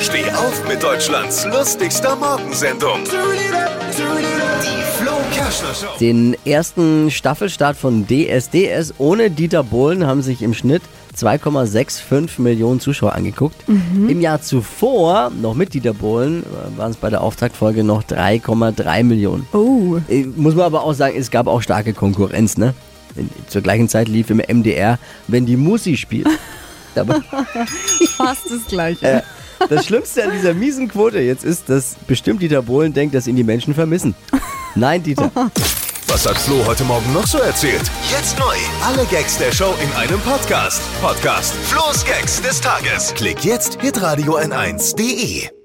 Steh auf mit Deutschlands lustigster Morgensendung. Den ersten Staffelstart von DSDS ohne Dieter Bohlen haben sich im Schnitt 2,65 Millionen Zuschauer angeguckt. Im Jahr zuvor, noch mit Dieter Bohlen, waren es bei der Auftaktfolge noch 3,3 Millionen. Oh. Äh, Muss man aber auch sagen, es gab auch starke Konkurrenz, ne? Zur gleichen Zeit lief im MDR, wenn die Musi spielt. Fast das Gleiche. Äh, das Schlimmste an dieser miesen Quote jetzt ist, dass bestimmt Dieter Bohlen denkt, dass ihn die Menschen vermissen. Nein, Dieter. Was hat Flo heute Morgen noch so erzählt? Jetzt neu. Alle Gags der Show in einem Podcast. Podcast Flo's Gags des Tages. Klick jetzt, hitradio n1.de.